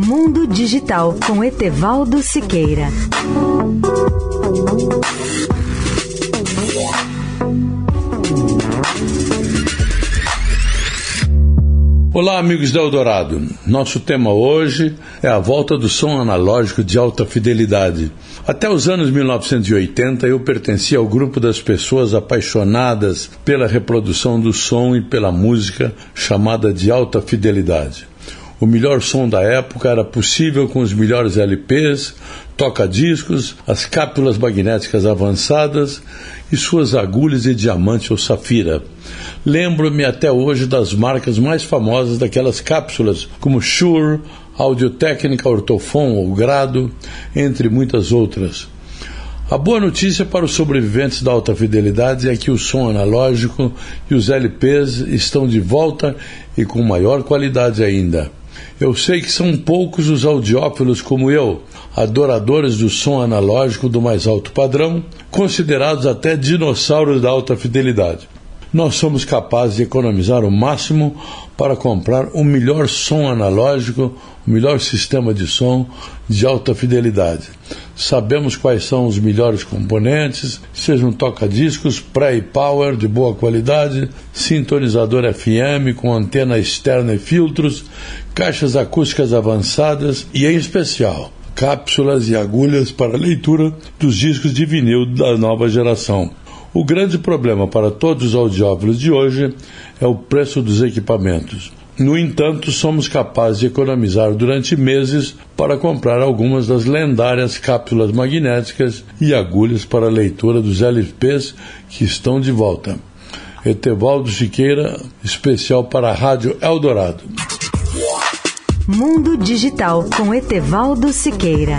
Mundo Digital com Etevaldo Siqueira. Olá, amigos da Eldorado. Nosso tema hoje é a volta do som analógico de alta fidelidade. Até os anos 1980, eu pertencia ao grupo das pessoas apaixonadas pela reprodução do som e pela música chamada de alta fidelidade. O melhor som da época era possível com os melhores LPs, toca-discos, as cápsulas magnéticas avançadas e suas agulhas de diamante ou safira. Lembro-me até hoje das marcas mais famosas daquelas cápsulas, como Shure, Audio-Técnica, Ortofon ou Grado, entre muitas outras. A boa notícia para os sobreviventes da alta fidelidade é que o som analógico e os LPs estão de volta e com maior qualidade ainda. Eu sei que são poucos os audiófilos como eu, adoradores do som analógico do mais alto padrão, considerados até dinossauros da alta fidelidade. Nós somos capazes de economizar o máximo para comprar o melhor som analógico, o melhor sistema de som de alta fidelidade. Sabemos quais são os melhores componentes, sejam toca-discos, pré e power de boa qualidade, sintonizador FM com antena externa e filtros, caixas acústicas avançadas e, em especial, cápsulas e agulhas para leitura dos discos de vinil da nova geração. O grande problema para todos os audiófilos de hoje é o preço dos equipamentos. No entanto, somos capazes de economizar durante meses para comprar algumas das lendárias cápsulas magnéticas e agulhas para a leitura dos LPs que estão de volta. Etevaldo Siqueira, especial para a Rádio Eldorado. Mundo Digital com Etevaldo Siqueira.